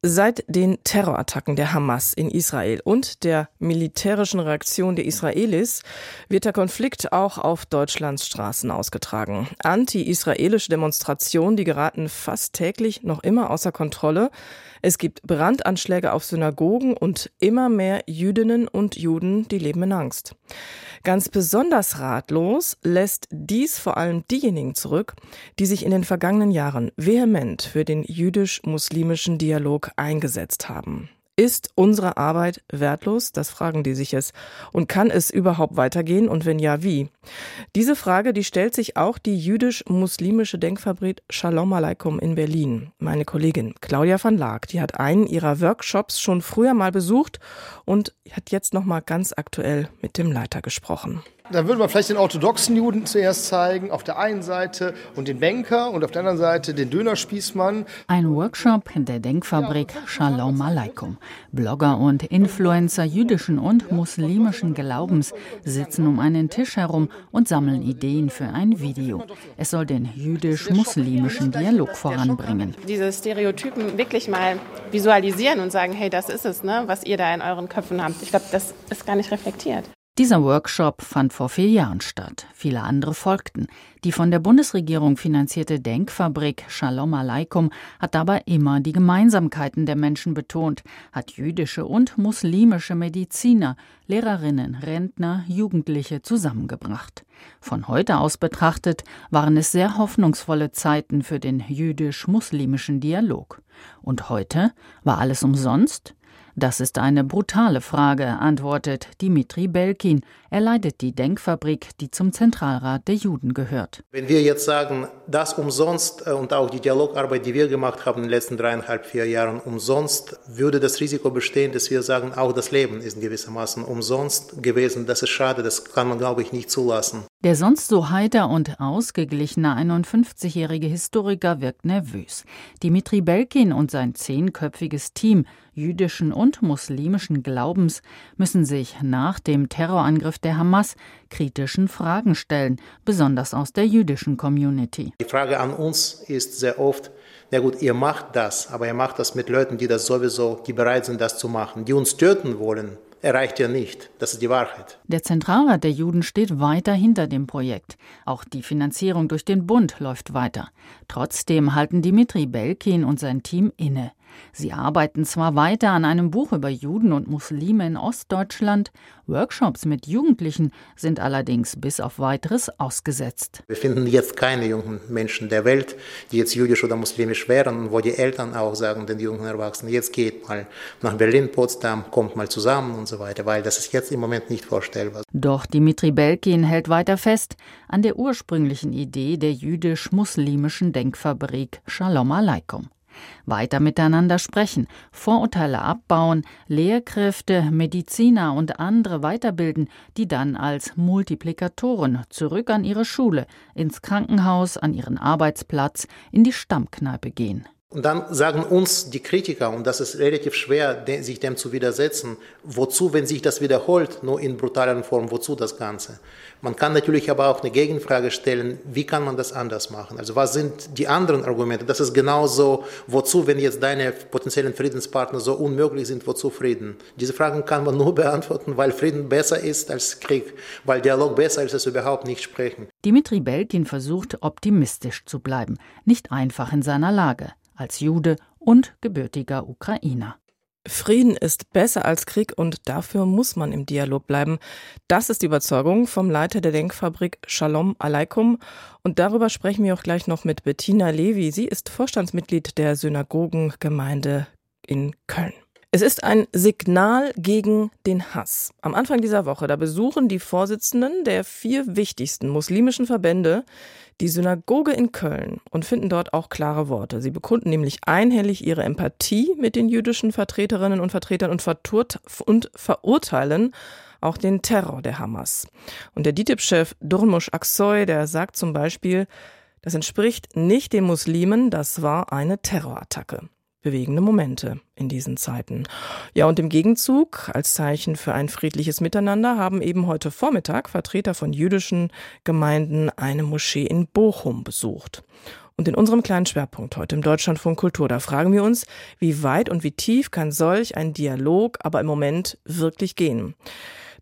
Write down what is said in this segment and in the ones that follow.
Seit den Terrorattacken der Hamas in Israel und der militärischen Reaktion der Israelis wird der Konflikt auch auf Deutschlands Straßen ausgetragen. Anti-israelische Demonstrationen, die geraten fast täglich noch immer außer Kontrolle. Es gibt Brandanschläge auf Synagogen und immer mehr Jüdinnen und Juden, die leben in Angst. Ganz besonders ratlos lässt dies vor allem diejenigen zurück, die sich in den vergangenen Jahren vehement für den jüdisch-muslimischen Dialog eingesetzt haben. Ist unsere Arbeit wertlos? Das fragen die sich es. Und kann es überhaupt weitergehen? Und wenn ja, wie? Diese Frage, die stellt sich auch die jüdisch-muslimische Denkfabrik Shalom Aleikum in Berlin. Meine Kollegin Claudia van Laak, die hat einen ihrer Workshops schon früher mal besucht und hat jetzt noch mal ganz aktuell mit dem Leiter gesprochen. Dann würde man vielleicht den orthodoxen Juden zuerst zeigen, auf der einen Seite und den Banker und auf der anderen Seite den Dönerspießmann. Ein Workshop in der Denkfabrik Shalom Aleikum. Blogger und Influencer jüdischen und muslimischen Glaubens sitzen um einen Tisch herum und sammeln Ideen für ein Video. Es soll den jüdisch-muslimischen Dialog voranbringen. Diese Stereotypen wirklich mal visualisieren und sagen, hey, das ist es, ne, was ihr da in euren Köpfen habt. Ich glaube, das ist gar nicht reflektiert. Dieser Workshop fand vor vier Jahren statt. Viele andere folgten. Die von der Bundesregierung finanzierte Denkfabrik Shalom Aleikum hat dabei immer die Gemeinsamkeiten der Menschen betont, hat jüdische und muslimische Mediziner, Lehrerinnen, Rentner, Jugendliche zusammengebracht. Von heute aus betrachtet waren es sehr hoffnungsvolle Zeiten für den jüdisch-muslimischen Dialog. Und heute war alles umsonst? Das ist eine brutale Frage, antwortet Dimitri Belkin. Er leitet die Denkfabrik, die zum Zentralrat der Juden gehört. Wenn wir jetzt sagen, das umsonst äh, und auch die Dialogarbeit, die wir gemacht haben in den letzten dreieinhalb, vier Jahren umsonst, würde das Risiko bestehen, dass wir sagen, auch das Leben ist gewissermaßen umsonst gewesen. Das ist schade, das kann man, glaube ich, nicht zulassen. Der sonst so heiter und ausgeglichene 51-jährige Historiker wirkt nervös. Dimitri Belkin und sein zehnköpfiges Team jüdischen und muslimischen Glaubens müssen sich nach dem Terrorangriff der Hamas kritischen Fragen stellen, besonders aus der jüdischen Community. Die Frage an uns ist sehr oft, na gut, ihr macht das, aber ihr macht das mit Leuten, die das sowieso, die bereit sind, das zu machen, die uns töten wollen erreicht ja nicht. Das ist die Wahrheit. Der Zentralrat der Juden steht weiter hinter dem Projekt. Auch die Finanzierung durch den Bund läuft weiter. Trotzdem halten Dimitri Belkin und sein Team inne. Sie arbeiten zwar weiter an einem Buch über Juden und Muslime in Ostdeutschland, Workshops mit Jugendlichen sind allerdings bis auf weiteres ausgesetzt. Wir finden jetzt keine jungen Menschen der Welt, die jetzt jüdisch oder muslimisch wären, wo die Eltern auch sagen den jungen Erwachsenen, jetzt geht mal nach Berlin, Potsdam, kommt mal zusammen und so weiter, weil das ist jetzt im Moment nicht vorstellbar. Doch Dimitri Belkin hält weiter fest an der ursprünglichen Idee der jüdisch-muslimischen Denkfabrik Shalom Aleikum weiter miteinander sprechen, Vorurteile abbauen, Lehrkräfte, Mediziner und andere weiterbilden, die dann als Multiplikatoren zurück an ihre Schule, ins Krankenhaus, an ihren Arbeitsplatz, in die Stammkneipe gehen. Und dann sagen uns die Kritiker, und das ist relativ schwer, sich dem zu widersetzen, wozu, wenn sich das wiederholt, nur in brutalen Form, wozu das Ganze? Man kann natürlich aber auch eine Gegenfrage stellen, wie kann man das anders machen? Also was sind die anderen Argumente? Das ist genauso, wozu, wenn jetzt deine potenziellen Friedenspartner so unmöglich sind, wozu Frieden? Diese Fragen kann man nur beantworten, weil Frieden besser ist als Krieg, weil Dialog besser ist als überhaupt nicht sprechen. Dimitri Belkin versucht, optimistisch zu bleiben, nicht einfach in seiner Lage als Jude und gebürtiger Ukrainer. Frieden ist besser als Krieg und dafür muss man im Dialog bleiben. Das ist die Überzeugung vom Leiter der Denkfabrik Shalom Aleikum. Und darüber sprechen wir auch gleich noch mit Bettina Levi. Sie ist Vorstandsmitglied der Synagogengemeinde in Köln. Es ist ein Signal gegen den Hass. Am Anfang dieser Woche, da besuchen die Vorsitzenden der vier wichtigsten muslimischen Verbände die Synagoge in Köln und finden dort auch klare Worte. Sie bekunden nämlich einhellig ihre Empathie mit den jüdischen Vertreterinnen und Vertretern und, und verurteilen auch den Terror der Hamas. Und der DITIB-Chef Durmush Aksoy, der sagt zum Beispiel, das entspricht nicht den Muslimen, das war eine Terrorattacke. Bewegende Momente in diesen Zeiten. Ja, und im Gegenzug, als Zeichen für ein friedliches Miteinander, haben eben heute Vormittag Vertreter von jüdischen Gemeinden eine Moschee in Bochum besucht. Und in unserem kleinen Schwerpunkt heute im Deutschlandfunk Kultur, da fragen wir uns, wie weit und wie tief kann solch ein Dialog aber im Moment wirklich gehen?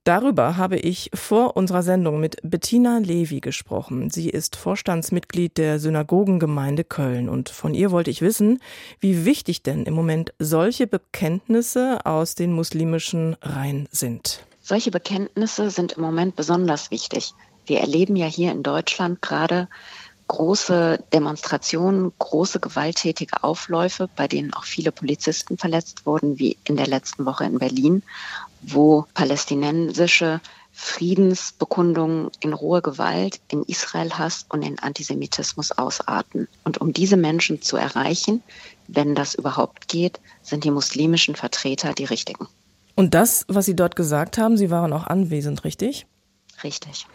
Darüber habe ich vor unserer Sendung mit Bettina Levi gesprochen. Sie ist Vorstandsmitglied der Synagogengemeinde Köln und von ihr wollte ich wissen, wie wichtig denn im Moment solche Bekenntnisse aus den muslimischen Reihen sind. Solche Bekenntnisse sind im Moment besonders wichtig. Wir erleben ja hier in Deutschland gerade große Demonstrationen, große gewalttätige Aufläufe, bei denen auch viele Polizisten verletzt wurden, wie in der letzten Woche in Berlin wo palästinensische Friedensbekundungen in rohe Gewalt, in Israel-Hass und in Antisemitismus ausarten. Und um diese Menschen zu erreichen, wenn das überhaupt geht, sind die muslimischen Vertreter die richtigen. Und das, was Sie dort gesagt haben, Sie waren auch anwesend, richtig? Richtig.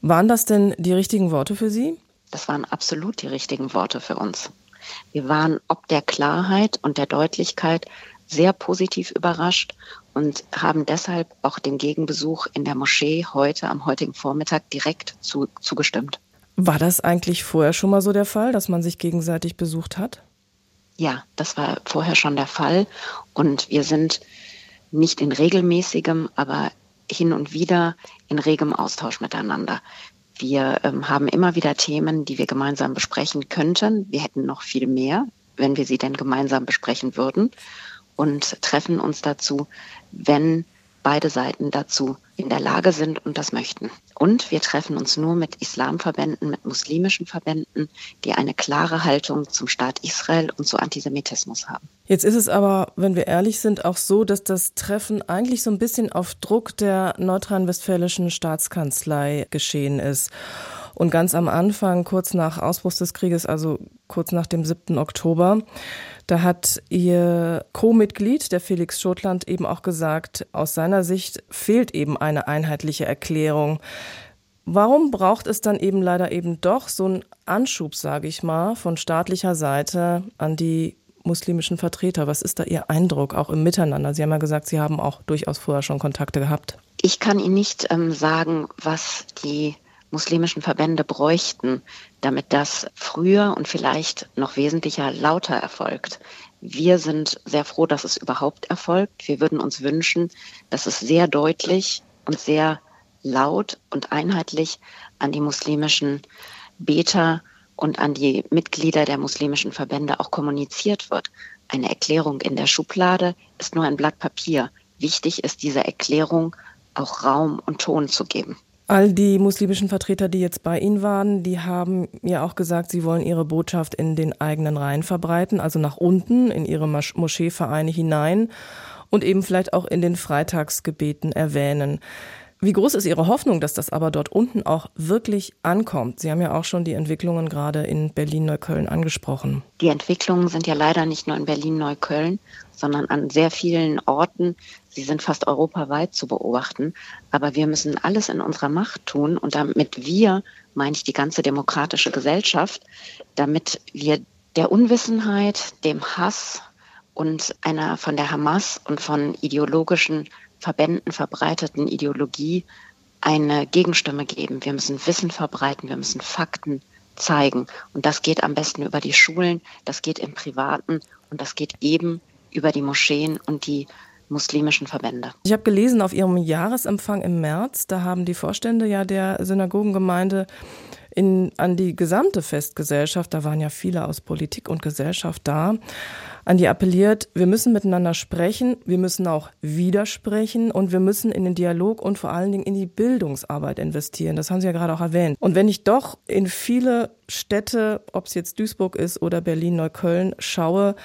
Waren das denn die richtigen Worte für Sie? Das waren absolut die richtigen Worte für uns. Wir waren ob der Klarheit und der Deutlichkeit sehr positiv überrascht und haben deshalb auch dem Gegenbesuch in der Moschee heute am heutigen Vormittag direkt zu, zugestimmt. War das eigentlich vorher schon mal so der Fall, dass man sich gegenseitig besucht hat? Ja, das war vorher schon der Fall und wir sind nicht in regelmäßigem, aber hin und wieder in regem Austausch miteinander. Wir ähm, haben immer wieder Themen, die wir gemeinsam besprechen könnten. Wir hätten noch viel mehr, wenn wir sie denn gemeinsam besprechen würden und treffen uns dazu, wenn beide Seiten dazu in der Lage sind und das möchten. Und wir treffen uns nur mit Islamverbänden, mit muslimischen Verbänden, die eine klare Haltung zum Staat Israel und zu Antisemitismus haben. Jetzt ist es aber, wenn wir ehrlich sind, auch so, dass das Treffen eigentlich so ein bisschen auf Druck der nordrhein-westfälischen Staatskanzlei geschehen ist. Und ganz am Anfang, kurz nach Ausbruch des Krieges, also kurz nach dem 7. Oktober, da hat ihr Co-Mitglied, der Felix Schotland, eben auch gesagt, aus seiner Sicht fehlt eben eine einheitliche Erklärung. Warum braucht es dann eben leider eben doch so einen Anschub, sage ich mal, von staatlicher Seite an die muslimischen Vertreter? Was ist da Ihr Eindruck, auch im Miteinander? Sie haben ja gesagt, Sie haben auch durchaus vorher schon Kontakte gehabt. Ich kann Ihnen nicht ähm, sagen, was die muslimischen Verbände bräuchten, damit das früher und vielleicht noch wesentlicher lauter erfolgt. Wir sind sehr froh, dass es überhaupt erfolgt. Wir würden uns wünschen, dass es sehr deutlich und sehr laut und einheitlich an die muslimischen Beter und an die Mitglieder der muslimischen Verbände auch kommuniziert wird. Eine Erklärung in der Schublade ist nur ein Blatt Papier. Wichtig ist, dieser Erklärung auch Raum und Ton zu geben. All die muslimischen Vertreter, die jetzt bei Ihnen waren, die haben ja auch gesagt, sie wollen ihre Botschaft in den eigenen Reihen verbreiten, also nach unten in ihre Moscheevereine hinein und eben vielleicht auch in den Freitagsgebeten erwähnen. Wie groß ist Ihre Hoffnung, dass das aber dort unten auch wirklich ankommt? Sie haben ja auch schon die Entwicklungen gerade in Berlin-Neukölln angesprochen. Die Entwicklungen sind ja leider nicht nur in Berlin-Neukölln, sondern an sehr vielen Orten. Sie sind fast europaweit zu beobachten. Aber wir müssen alles in unserer Macht tun. Und damit wir, meine ich die ganze demokratische Gesellschaft, damit wir der Unwissenheit, dem Hass und einer von der Hamas und von ideologischen Verbänden verbreiteten Ideologie eine Gegenstimme geben. Wir müssen Wissen verbreiten, wir müssen Fakten zeigen. Und das geht am besten über die Schulen, das geht im Privaten und das geht eben über die Moscheen und die muslimischen Verbände. Ich habe gelesen, auf Ihrem Jahresempfang im März, da haben die Vorstände ja der Synagogengemeinde in, an die gesamte Festgesellschaft, da waren ja viele aus Politik und Gesellschaft da, an die appelliert, wir müssen miteinander sprechen, wir müssen auch widersprechen und wir müssen in den Dialog und vor allen Dingen in die Bildungsarbeit investieren. Das haben Sie ja gerade auch erwähnt. Und wenn ich doch in viele Städte, ob es jetzt Duisburg ist oder Berlin, Neukölln, schaue,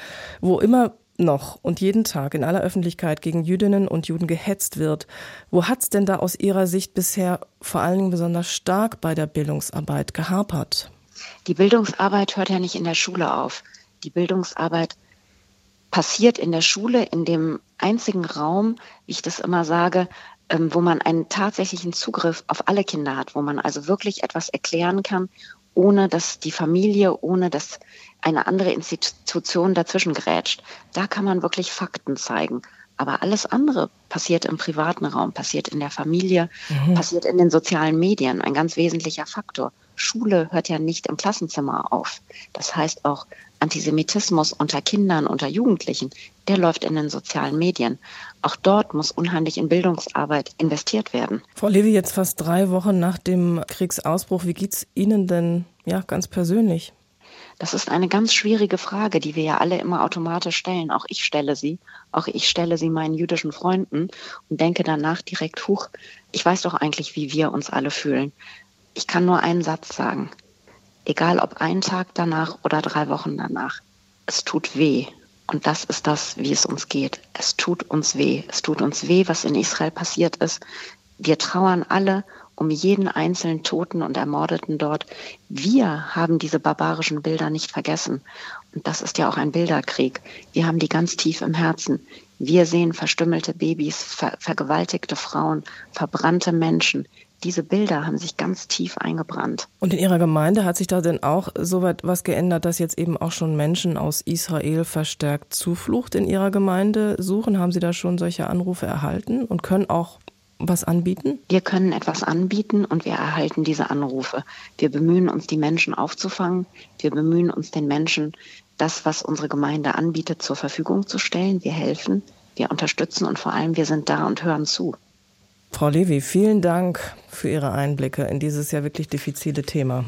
wo immer noch und jeden Tag in aller Öffentlichkeit gegen Jüdinnen und Juden gehetzt wird. Wo hat's denn da aus Ihrer Sicht bisher vor allen Dingen besonders stark bei der Bildungsarbeit gehapert? Die Bildungsarbeit hört ja nicht in der Schule auf. Die Bildungsarbeit passiert in der Schule, in dem einzigen Raum, wie ich das immer sage, ähm, wo man einen tatsächlichen Zugriff auf alle Kinder hat, wo man also wirklich etwas erklären kann ohne dass die Familie, ohne dass eine andere Institution dazwischen grätscht. Da kann man wirklich Fakten zeigen. Aber alles andere passiert im privaten Raum, passiert in der Familie, mhm. passiert in den sozialen Medien, ein ganz wesentlicher Faktor. Schule hört ja nicht im Klassenzimmer auf. Das heißt auch Antisemitismus unter Kindern, unter Jugendlichen, der läuft in den sozialen Medien. Auch dort muss unheimlich in Bildungsarbeit investiert werden. Frau Levi, jetzt fast drei Wochen nach dem Kriegsausbruch, wie geht's Ihnen denn ja ganz persönlich? Das ist eine ganz schwierige Frage, die wir ja alle immer automatisch stellen. Auch ich stelle sie. Auch ich stelle sie meinen jüdischen Freunden und denke danach direkt, huch, ich weiß doch eigentlich, wie wir uns alle fühlen. Ich kann nur einen Satz sagen. Egal ob einen Tag danach oder drei Wochen danach. Es tut weh. Und das ist das, wie es uns geht. Es tut uns weh. Es tut uns weh, was in Israel passiert ist. Wir trauern alle um jeden einzelnen Toten und Ermordeten dort. Wir haben diese barbarischen Bilder nicht vergessen. Und das ist ja auch ein Bilderkrieg. Wir haben die ganz tief im Herzen. Wir sehen verstümmelte Babys, ver vergewaltigte Frauen, verbrannte Menschen. Diese Bilder haben sich ganz tief eingebrannt. Und in Ihrer Gemeinde hat sich da denn auch so weit was geändert, dass jetzt eben auch schon Menschen aus Israel verstärkt Zuflucht in Ihrer Gemeinde suchen? Haben Sie da schon solche Anrufe erhalten und können auch was anbieten? Wir können etwas anbieten und wir erhalten diese Anrufe. Wir bemühen uns, die Menschen aufzufangen. Wir bemühen uns, den Menschen das, was unsere Gemeinde anbietet, zur Verfügung zu stellen. Wir helfen, wir unterstützen und vor allem wir sind da und hören zu. Frau Levi, vielen Dank für Ihre Einblicke in dieses ja wirklich diffizile Thema.